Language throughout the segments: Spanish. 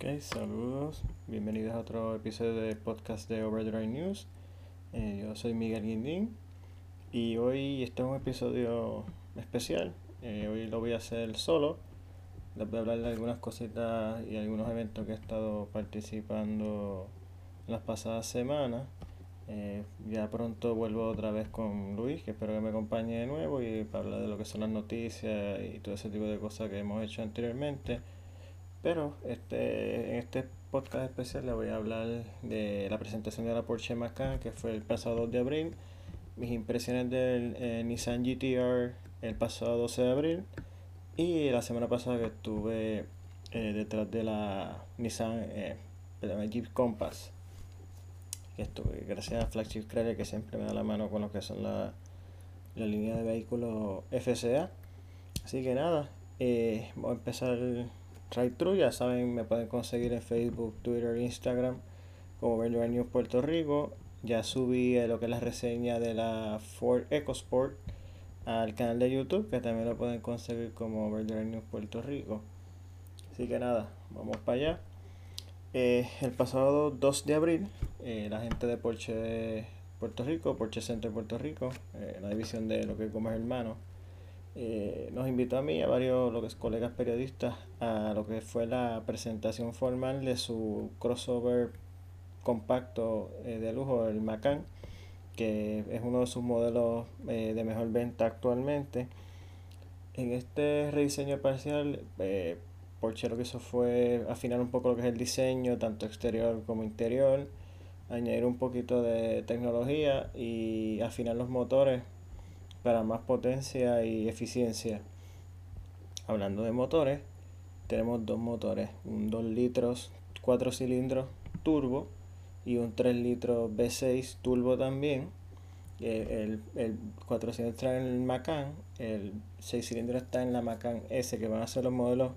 Ok, saludos, bienvenidos a otro episodio de podcast de Overdrive News. Eh, yo soy Miguel Guindín y hoy este es un episodio especial. Eh, hoy lo voy a hacer solo. Les voy a hablar de algunas cositas y algunos eventos que he estado participando las pasadas semanas. Eh, ya pronto vuelvo otra vez con Luis, que espero que me acompañe de nuevo y para hablar de lo que son las noticias y todo ese tipo de cosas que hemos hecho anteriormente. Pero este, en este podcast especial le voy a hablar de la presentación de la Porsche Macan que fue el pasado 2 de abril, mis impresiones del eh, Nissan GTR el pasado 12 de abril y la semana pasada que estuve eh, detrás de la Nissan eh, Jeep Compass. Estuve gracias a Flagship Credit que siempre me da la mano con lo que son la, la línea de vehículos FCA. Así que nada, eh, voy a empezar Right True, ya saben, me pueden conseguir en Facebook, Twitter, Instagram como Vendor News Puerto Rico. Ya subí eh, lo que es la reseña de la Ford EcoSport al canal de YouTube, que también lo pueden conseguir como Vendor News Puerto Rico. Así que nada, vamos para allá. Eh, el pasado 2 de abril, eh, la gente de Porsche Puerto Rico, Porsche Center Puerto Rico, la división de lo que como hermano, eh, nos invitó a mí y a varios lo que es, colegas periodistas a lo que fue la presentación formal de su crossover compacto eh, de lujo, el Macan, que es uno de sus modelos eh, de mejor venta actualmente. En este rediseño parcial, Porsche lo que hizo fue afinar un poco lo que es el diseño, tanto exterior como interior, añadir un poquito de tecnología y afinar los motores para más potencia y eficiencia. Hablando de motores, tenemos dos motores, un 2 litros 4 cilindros turbo y un 3 litros V6 turbo también. El, el 4 cilindros está en el Macan, el 6 cilindros está en la Macan S, que van a ser los modelos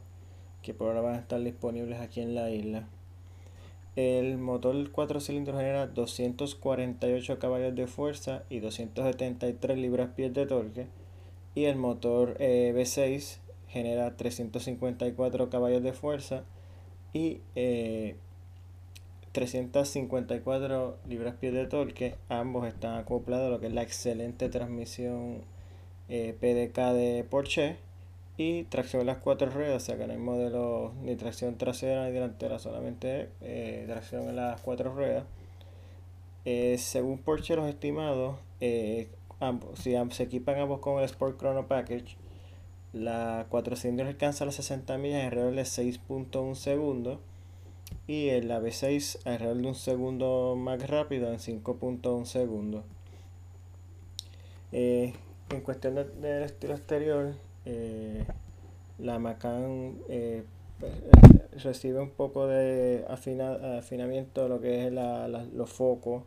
que por ahora van a estar disponibles aquí en la isla. El motor 4 cilindros genera 248 caballos de fuerza y 273 libras-pies de torque. Y el motor eh, V6 genera 354 caballos de fuerza y 354 eh, libras-pies de torque. Ambos están acoplados a lo que es la excelente transmisión eh, PDK de Porsche y tracción en las cuatro ruedas, o sea que no hay modelo ni tracción trasera ni delantera, solamente eh, tracción en las cuatro ruedas. Eh, según Porsche los estimados, eh, ambos, si se equipan ambos con el Sport Chrono Package, la 4 cilindros alcanza las 60 millas alrededor de 6.1 segundos y el la V6 alrededor de un segundo más rápido en 5.1 segundos. en cuestión del estilo exterior, eh, la Macan eh, pues, recibe un poco de afinamiento de lo que es los focos,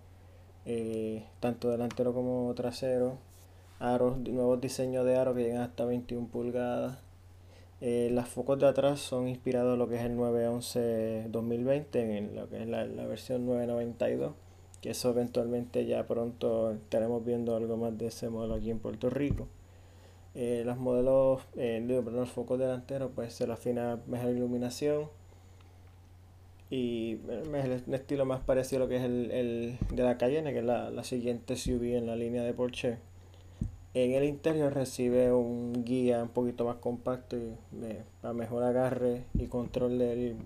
eh, tanto delantero como trasero, aros, nuevos diseños de aros que llegan hasta 21 pulgadas. los focos de atrás son inspirados en lo que es el 911 2020, en lo que es la, la versión 992 que eso eventualmente ya pronto estaremos viendo algo más de ese modelo aquí en Puerto Rico. Eh, los modelos, eh, los focos delanteros, pues se le afina mejor iluminación y es el estilo más parecido a lo que es el, de la Cayenne, que es la, siguiente SUV en la línea de Porsche. En el interior recibe un guía un poquito más compacto y para mejor agarre y control del,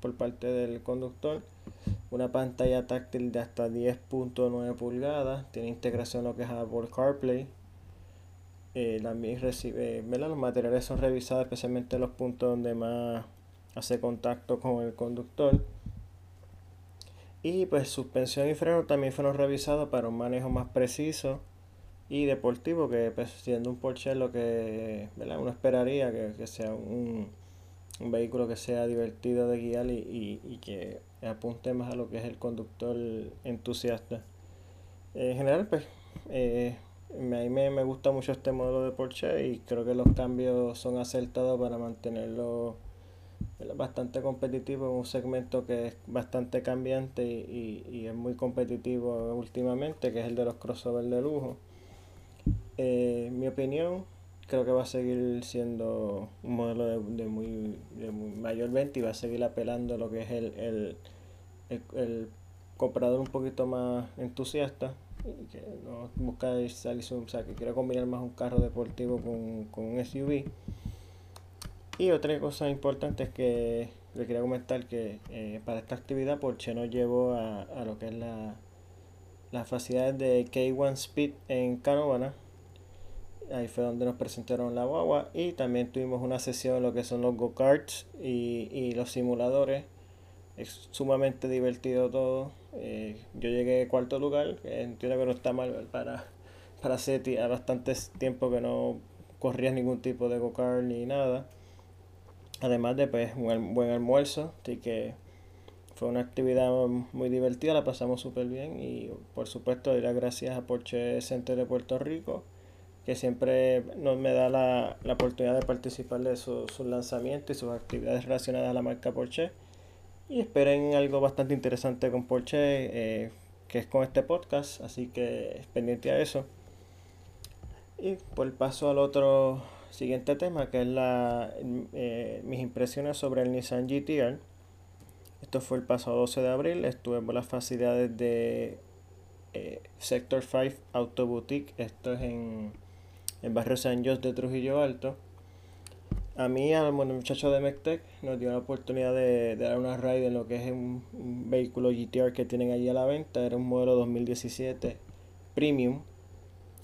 por parte del conductor. Una pantalla táctil de hasta 10.9 pulgadas. Tiene integración lo que es Apple CarPlay eh, también recibe, ¿verdad? los materiales son revisados, especialmente los puntos donde más hace contacto con el conductor. Y pues suspensión y freno también fueron revisados para un manejo más preciso y deportivo, que pues, siendo un Porsche lo que uno esperaría que, sea un, vehículo que sea divertido de guiar y, y, que apunte más a lo que es el conductor entusiasta. En general, pues eh, a mí me, gusta mucho este modelo de Porsche y creo que los cambios son acertados para mantenerlo bastante competitivo en un segmento que es bastante cambiante y, es muy competitivo últimamente, que es el de los crossovers de lujo. Eh, mi opinión, creo que va a seguir siendo un modelo de, de muy mayor venta y va a seguir apelando a lo que es el, el, el, comprador un poquito más entusiasta no busca salir, o sea, que quiere combinar más un carro deportivo con, con un SUV. Y otra cosa importante es que le quería comentar que eh, para esta actividad Porsche nos llevó a, a lo que es la, las facilidades de K1 Speed en Canovana ahí fue donde nos presentaron la guagua y también tuvimos una sesión en lo que son los go-karts y, los simuladores. Es sumamente divertido todo. Eh, yo llegué cuarto lugar, entiendo que no está mal para, para SETI, a bastante tiempo que no corría ningún tipo de go-kart ni nada. Además de pues, un buen almuerzo, así que fue una actividad muy divertida, la pasamos súper bien y por supuesto dar las gracias a Porsche Center de Puerto Rico que siempre nos me da la, la oportunidad de participar de sus lanzamientos y sus actividades relacionadas a la marca Porsche. Y esperen algo bastante interesante con Porsche, eh, que es con este podcast, así que pendiente a eso. Y por paso al otro siguiente tema, que es la, eh, mis impresiones sobre el Nissan GTR. Esto fue el pasado 12 de abril, estuve por las facilidades de eh, Sector 5 Auto Boutique, esto es en en barrio San José de Trujillo Alto. A mí, al muchacho de Mectec, nos dio la oportunidad de, dar una ride en lo que es un, vehículo GTR que tienen allí a la venta. Era un modelo 2017 Premium,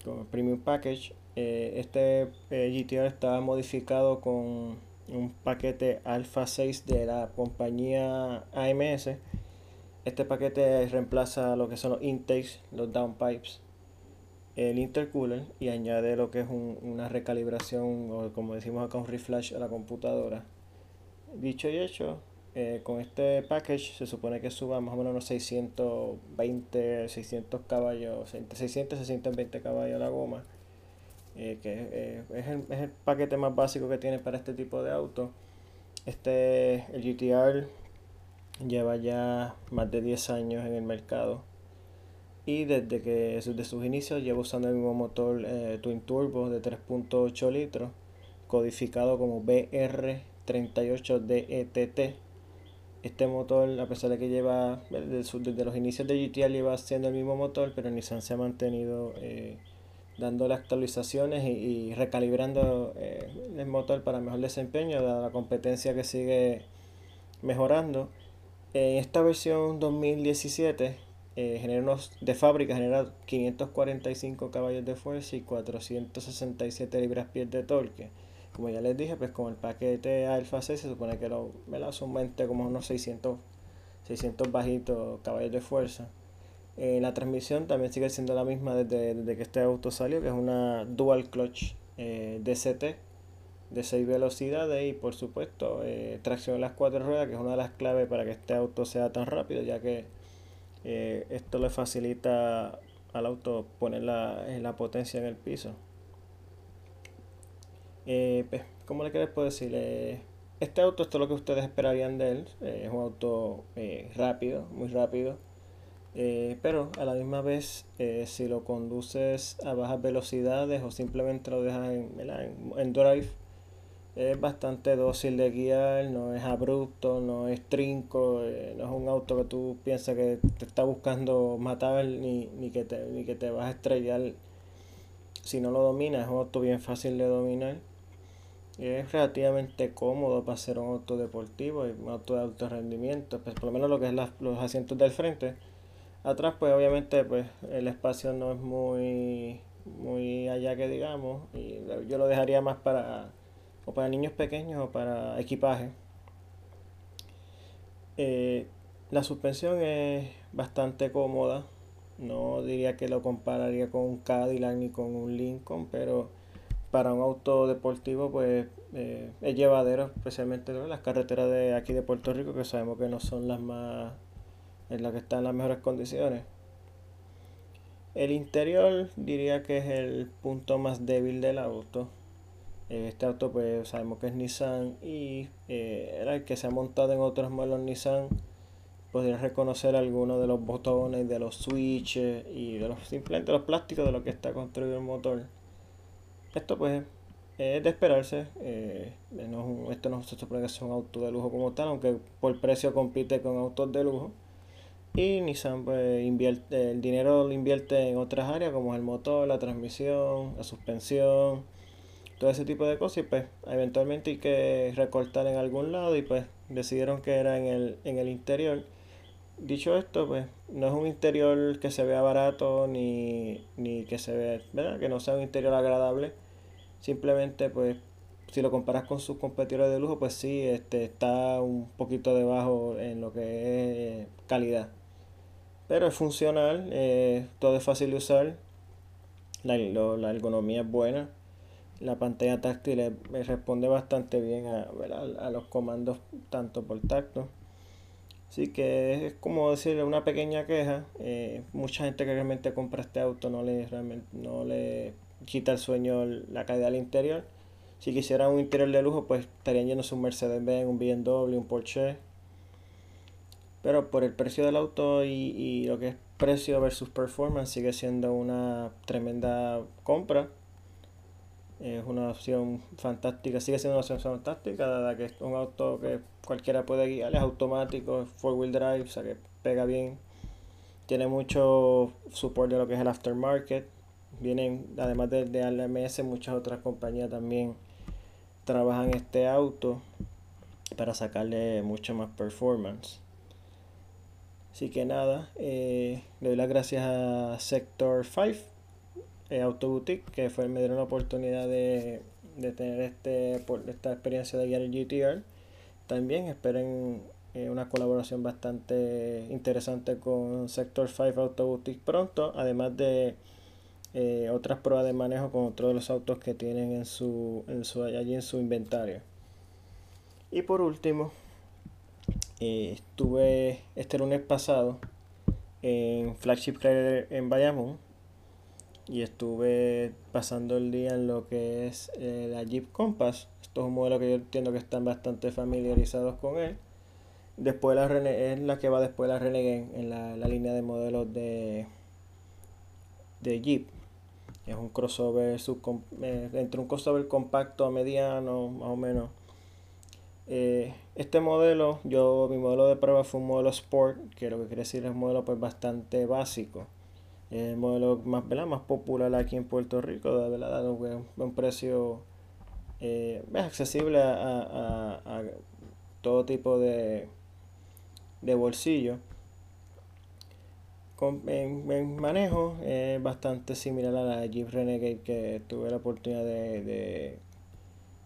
con Premium Package. Eh, este eh, GTR estaba modificado con un paquete Alpha 6 de la compañía AMS. Este paquete reemplaza lo que son los intakes, los downpipes el intercooler y añade lo que es una recalibración o como decimos acá un refresh a la computadora. Dicho y hecho, eh, con este package se supone que suba más o menos unos 620, 600 caballos, entre 600 y 620 caballos la goma. Eh, que eh, es, el, es, el, paquete más básico que tiene para este tipo de auto. Este, el GTR lleva ya más de 10 años en el mercado y desde que desde sus inicios lleva usando el mismo motor eh, Twin Turbo de 3.8 litros codificado como BR38DETT este motor a pesar de que lleva desde, los inicios de GTR lleva siendo el mismo motor pero Nissan se ha mantenido eh, dándole actualizaciones y, recalibrando eh, el motor para mejor desempeño dada la competencia que sigue mejorando. En esta versión 2017 eh, genera unos, de fábrica genera 545 caballos de fuerza y 467 libras-pies de torque. Como ya les dije, pues con el paquete Alpha 6 se supone que lo, me la aumente como unos 600, 600 bajitos caballos de fuerza. Eh, la transmisión también sigue siendo la misma desde, que este auto salió, que es una dual clutch eh, DCT de 6 velocidades y por supuesto eh, tracción en las cuatro ruedas, que es una de las claves para que este auto sea tan rápido, ya que eh, esto le facilita al auto poner la, la potencia en el piso. Eh, pues, ¿Cómo le quieres decir? Eh, este auto, esto es lo que ustedes esperarían de él. es un auto rápido, muy rápido. pero a la misma vez, si lo conduces a bajas velocidades o simplemente lo dejas en drive, es bastante dócil de guiar, no es abrupto, no es trinco, eh, no es un auto que tú piensas que te está buscando matar ni, ni, que, te, ni que te vas a estrellar si no lo dominas. Es un auto bien fácil de dominar. Es relativamente cómodo para ser un auto deportivo y un auto de alto rendimiento, pues por lo menos lo que es los asientos del frente. Atrás pues obviamente pues el espacio no es muy, muy allá que digamos y yo lo dejaría más para o para niños pequeños o para equipaje. Eh, la suspensión es bastante cómoda. No diría que lo compararía con un Cadillac ni con un Lincoln, pero para un auto deportivo pues eh, es llevadero, especialmente en las carreteras de aquí de Puerto Rico, que sabemos que no son las más en las que están las mejores condiciones. El interior diría que es el punto más débil del auto. Este auto pues sabemos que es Nissan y eh, era el que se ha montado en otros modelos Nissan. Podría reconocer algunos de los botones, de los switches y de los simplemente los plásticos de lo que está construido el motor. Esto pues es de esperarse. Eh, esto no se supone que es un auto de lujo como tal, aunque por precio compite con autos de lujo. Y Nissan pues, invierte, el dinero lo invierte en otras áreas como el motor, la transmisión, la suspensión, todo ese tipo de cosas. Y pues eventualmente hay que recortar en algún lado y pues decidieron que era en el, en el interior. Dicho esto, pues no es un interior que se vea barato ni, ni que se vea, ¿verdad? Que no sea un interior agradable Simplemente, pues, si lo comparas con sus competidores de lujo, pues sí, este, está un poquito debajo en lo que es calidad. Pero es funcional, eh, todo es fácil de usar, la, la ergonomía es buena, la pantalla táctil responde bastante bien a, a, los comandos tanto por tacto. Así que es como decirle una pequeña queja. Eh, mucha gente que realmente compra este auto no le, realmente, no le quita el sueño la calidad del interior. Si quisiera un interior de lujo, pues estarían llenos un Mercedes-Benz, un BMW, un Porsche. Pero por el precio del auto y, y, lo que es precio versus performance, sigue siendo una tremenda compra. Es una opción fantástica, sigue siendo una opción fantástica, dada que es un auto que cualquiera puede guiar, es automático, es four wheel drive, o sea que pega bien. Tiene mucho support de lo que es el aftermarket vienen, además de, de ALMS, muchas otras compañías también trabajan este auto para sacarle mucho más performance. Así que nada, eh, le doy las gracias a Sector 5, eh, Auto Boutique, que fue, me dieron la oportunidad de, de tener este, por, esta experiencia de guiar el GTR. También esperen eh, una colaboración bastante interesante con Sector 5 Auto Boutique pronto, además de eh, otras pruebas de manejo con otros de los autos que tienen en su, en su, allí en su inventario. Y por último, eh, estuve este lunes pasado en Flagship Rider en Bayamón y estuve pasando el día en lo que es eh, la Jeep Compass. Esto es un modelo que yo entiendo que están bastante familiarizados con él. Después la es la que va después de la Renegade en la, la línea de modelos de, de Jeep. Es un crossover eh, entre un crossover compacto a mediano, más o menos. Eh, este modelo, yo mi modelo de prueba fue un modelo Sport, que lo que quiere decir es un modelo pues bastante básico. El modelo más, ¿verdad? más popular aquí en Puerto Rico, de verdad, un, un precio eh, accesible a, a, todo tipo de, de bolsillo en, manejo es bastante similar a la Jeep Renegade que tuve la oportunidad de,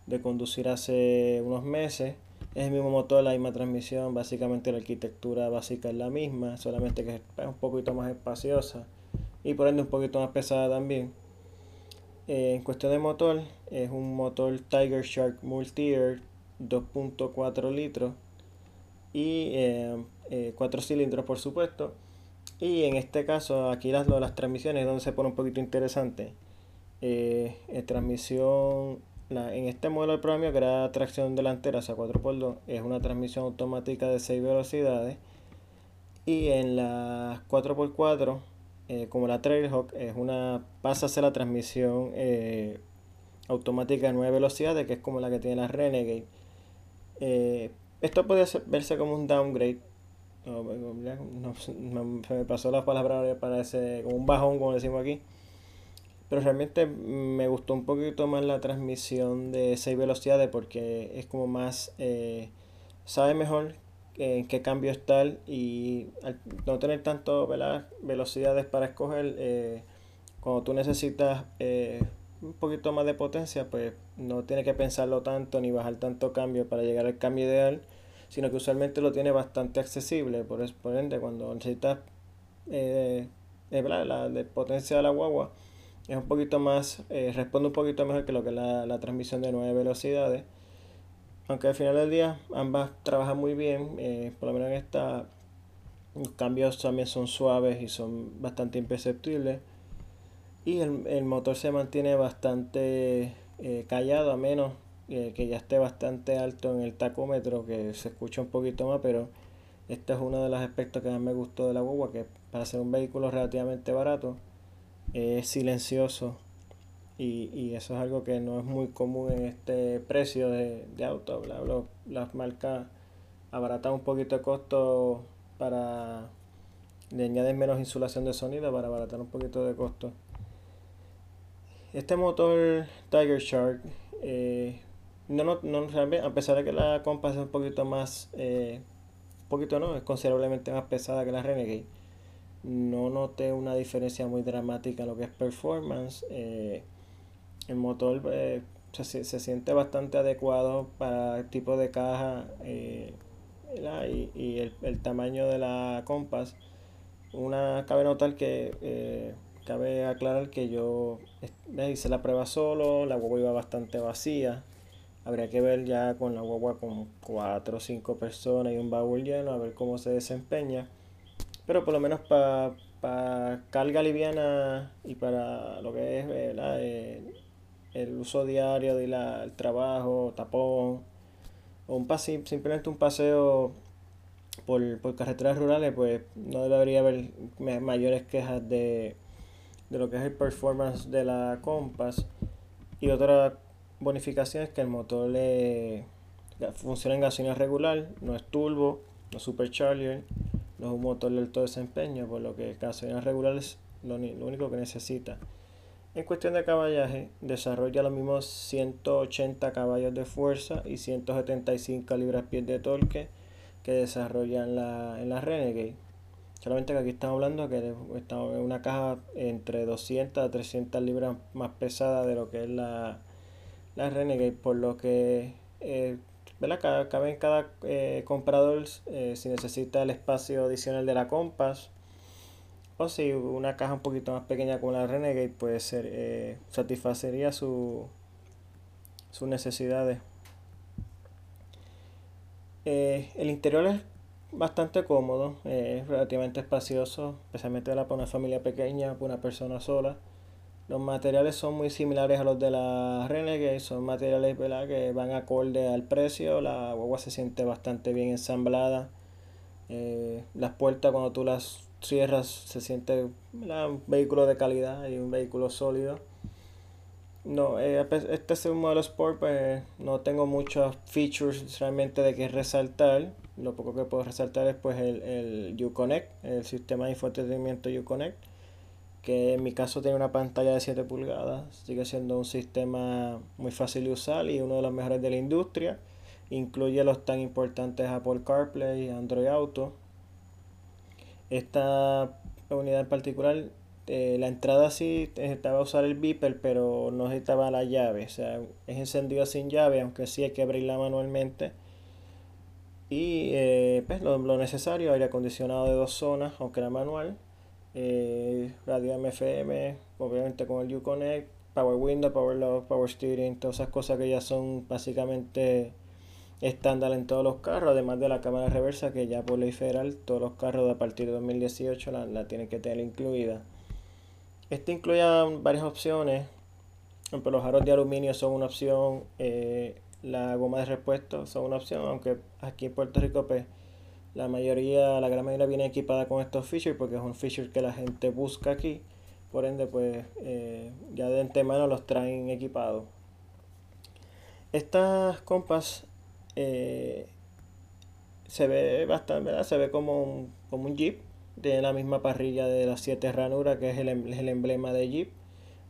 de, conducir hace unos meses. Es el mismo motor, la misma transmisión, básicamente la arquitectura básica es la misma, solamente que es un poquito más espaciosa y por ende un poquito más pesada también. Eh, en cuestión de motor, es un motor Tiger Shark Multi-Air 2.4 litros y 4 eh, eh, cilindros por supuesto y en este caso, aquí las, las transmisiones donde se pone un poquito interesante. Eh, transmisión, en este modelo de programa que era tracción delantera, o sea 4x2, es una transmisión automática de 6 velocidades. Y en la 4x4, eh, como la Trailhawk, es una, pasa a la transmisión eh, automática de 9 velocidades, que es como la que tiene la Renegade. esto puede verse como un downgrade no, se me pasó la palabra parece como un bajón, como decimos aquí. Pero realmente me gustó un poquito más la transmisión de 6 velocidades porque es como más, eh, sabe mejor en qué cambio está y al no tener tanto velocidades para escoger, eh, cuando tú necesitas eh, un poquito más de potencia, pues no tienes que pensarlo tanto ni bajar tanto cambio para llegar al cambio ideal sino que usualmente lo tiene bastante accesible. Por, por ende, cuando necesitas eh, eh la de potencia de la guagua, es un poquito más, responde un poquito mejor que lo que la, la transmisión de 9 velocidades. Aunque al final del día ambas trabajan muy bien, eh, por lo menos en esta los cambios también son suaves y son bastante imperceptibles. Y el, el motor se mantiene bastante callado, a menos que ya esté bastante alto en el tacómetro, que se escucha un poquito más, pero este es uno de los aspectos que más me gustó de la guagua, que para ser un vehículo relativamente barato, es silencioso y, y, eso es algo que no es muy común en este precio de, de auto. Las marcas abaratan un poquito de costo para le añaden menos insulación de sonido para abaratar un poquito de costo. Este motor Tiger Shark, eh, no, no, no, a pesar de que la Compass es un poquito más, eh, un poquito no, es considerablemente más pesada que la Renegade, no noté una diferencia muy dramática en lo que es performance. Eh, el motor se, se, siente bastante adecuado para el tipo de caja y, y el, tamaño de la Compass. Una cabe notar que cabe aclarar que yo hice la prueba solo, la guagua iba bastante vacía. Habría que ver ya con la guagua con 4 o 5 personas y un baúl lleno, a ver cómo se desempeña. Pero por lo menos para carga liviana y para lo que es eh, el uso diario de la, el trabajo, tapón, o un paseo, simplemente un paseo por, por carreteras rurales, pues no debería haber mayores quejas de, de lo que es el performance de la Compass y otra bonificación es que el motor le funciona en gasolina regular, no es turbo, no es supercharger, no es un motor de alto desempeño, por lo que gasolina regular es lo, lo único que necesita. En cuestión de caballaje, desarrolla los mismos 180 caballos de fuerza y 175 libras-pies de torque que desarrolla la, en la Renegade. Solamente que aquí estamos hablando que estamos en una caja entre 200 a 300 libras más pesada de lo que es la, la Renegade, por lo que eh, cabe en cada eh, comprador eh, si necesita el espacio adicional de la Compass o si una caja un poquito más pequeña como la Renegade puede ser eh, satisfacería su, sus necesidades. el interior es bastante cómodo, es relativamente espacioso, especialmente para una familia pequeña, para una persona sola. Los materiales son muy similares a los de la Renegade, son materiales que van acorde al precio, la guagua se siente bastante bien ensamblada. Eh, las puertas cuando tú las cierras se siente un vehículo de calidad y un vehículo sólido. No, eh, este es un modelo Sport, pues no tengo muchos features realmente de que resaltar lo poco que puedo resaltar es pues el, el Uconnect, el sistema de infoentretenimiento Uconnect, que en mi caso tiene una pantalla de 7 pulgadas, sigue siendo un sistema muy fácil de usar y uno de los mejores de la industria. Incluye los tan importantes Apple CarPlay Android Auto. Esta unidad en particular, eh, la entrada sí necesitaba usar el beeper, pero no necesitaba la llave. O sea, es encendido sin llave, aunque sí hay que abrirla manualmente y eh, pues, lo, necesario, aire acondicionado de dos zonas, aunque era manual, eh, radio MFM, obviamente con el Uconnect, Power Window, Power Lock, Power Steering, todas esas cosas que ya son básicamente estándar en todos los carros, además de la cámara reversa que ya por ley federal todos los carros a partir de 2018 la, la tienen que tener incluida. Este incluye varias opciones, los aros de aluminio son una opción, eh, la goma de repuesto son una opción, aunque aquí en Puerto Rico pues la mayoría, la gran mayoría viene equipada con estos features porque es un feature que la gente busca aquí. Por ende, pues eh, ya de antemano los traen equipados. Estas compas eh, se ve bastante. Se ve como un, como un Jeep. Tiene la misma parrilla de las 7 ranuras que es el, em, el emblema de Jeep.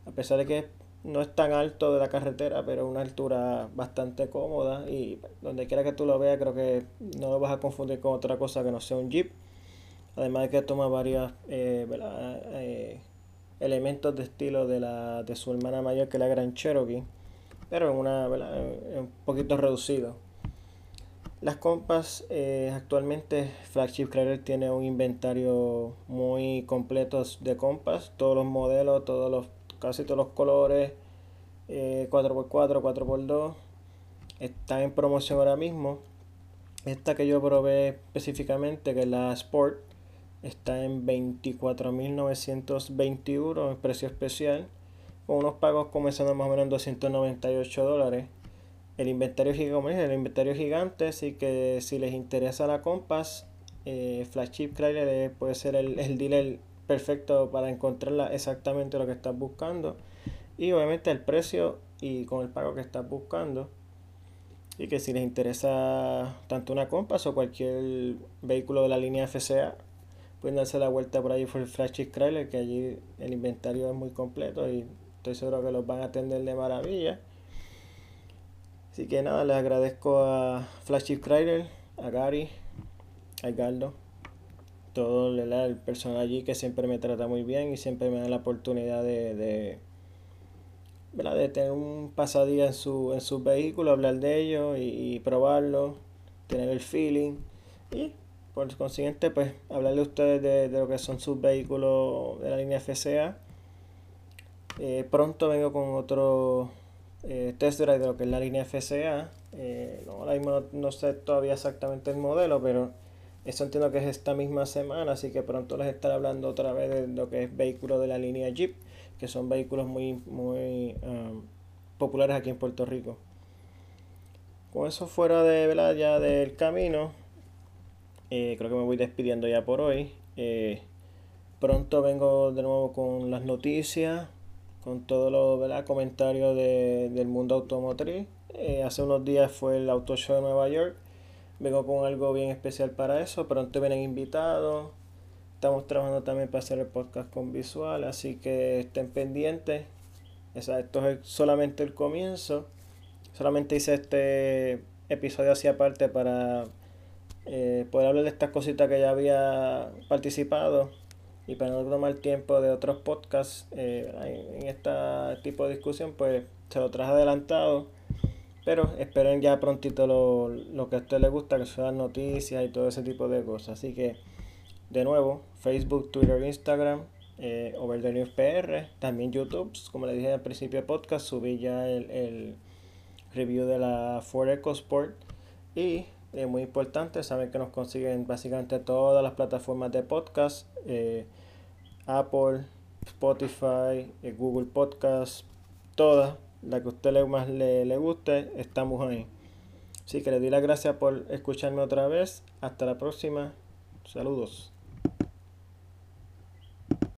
A pesar de que no es tan alto de la carretera, pero una altura bastante cómoda y donde quiera que tú lo veas creo que no lo vas a confundir con otra cosa que no sea un Jeep. Además de que toma varios eh, eh, elementos de estilo de, la, de su hermana mayor que la Gran Cherokee, pero en una un poquito reducido. Las compas eh, actualmente Flagship Cradle tiene un inventario muy completo de compas, todos los modelos, todos los casi todos los colores 4x4, 4x2 están en promoción ahora mismo. Esta que yo probé específicamente, que es la Sport, está en 24.921 en precio especial, con unos pagos comenzando más o menos en 298 dólares. El inventario, gigante, el inventario gigante, así que si les interesa la Compass, eh, Flagship Chrysler puede ser el, el dealer perfecto para encontrarla exactamente lo que estás buscando. y obviamente el precio y con el pago que estás buscando. Y que si les interesa tanto una Compass o cualquier vehículo de la línea FCA, pueden darse la vuelta por ahí por el Flash Trailer, que allí el inventario es muy completo y estoy seguro que los van a atender de maravilla. Así que nada, les agradezco a Flash Trailer, a Gary, a Edgardo, todo el personal allí que siempre me trata muy bien y siempre me da la oportunidad de, de, de tener un pasadía en su, en su vehículo, hablar de ellos y, probarlo, tener el feeling. Y por consiguiente pues hablarle a ustedes de, lo que son sus vehículos de la línea FCA. Eh, pronto vengo con otro eh, test drive de lo que es la línea FCA. Eh, no, ahora mismo no sé todavía exactamente el modelo, pero eso entiendo que es esta misma semana, así que pronto les estaré hablando otra vez de lo que es vehículos de la línea Jeep, que son vehículos muy, muy um, populares aquí en Puerto Rico. Con eso fuera de ¿verdad? ya del camino, eh, creo que me voy despidiendo ya por hoy. Eh, pronto vengo de nuevo con las noticias, con todos los comentarios del mundo automotriz. Eh, hace unos días fue el Auto Show de Nueva York Vengo con algo bien especial para eso. Pronto vienen invitados. Estamos trabajando también para hacer el podcast con visual, así que estén pendientes. esto es solamente el comienzo. Solamente hice este episodio así aparte para eh, poder hablar de estas cositas que ya había participado y para no tomar tiempo de otros podcasts eh, en este tipo de discusión, pues se lo traje adelantado pero esperen ya prontito lo, que a usted le gusta, que son las noticias y todo ese tipo de cosas. Así que, de nuevo, Facebook, Twitter, Instagram, eh, Over the News PR, también YouTube. Como le dije al principio del podcast, subí ya el, review de la Ford EcoSport. Y es muy importante, saben que nos consiguen básicamente todas las plataformas de podcast, eh, Apple, Spotify, eh, Google Podcast, todas la que a usted más le, le guste, estamos ahí. Así que le doy las gracias por escucharme otra vez. Hasta la próxima. Saludos.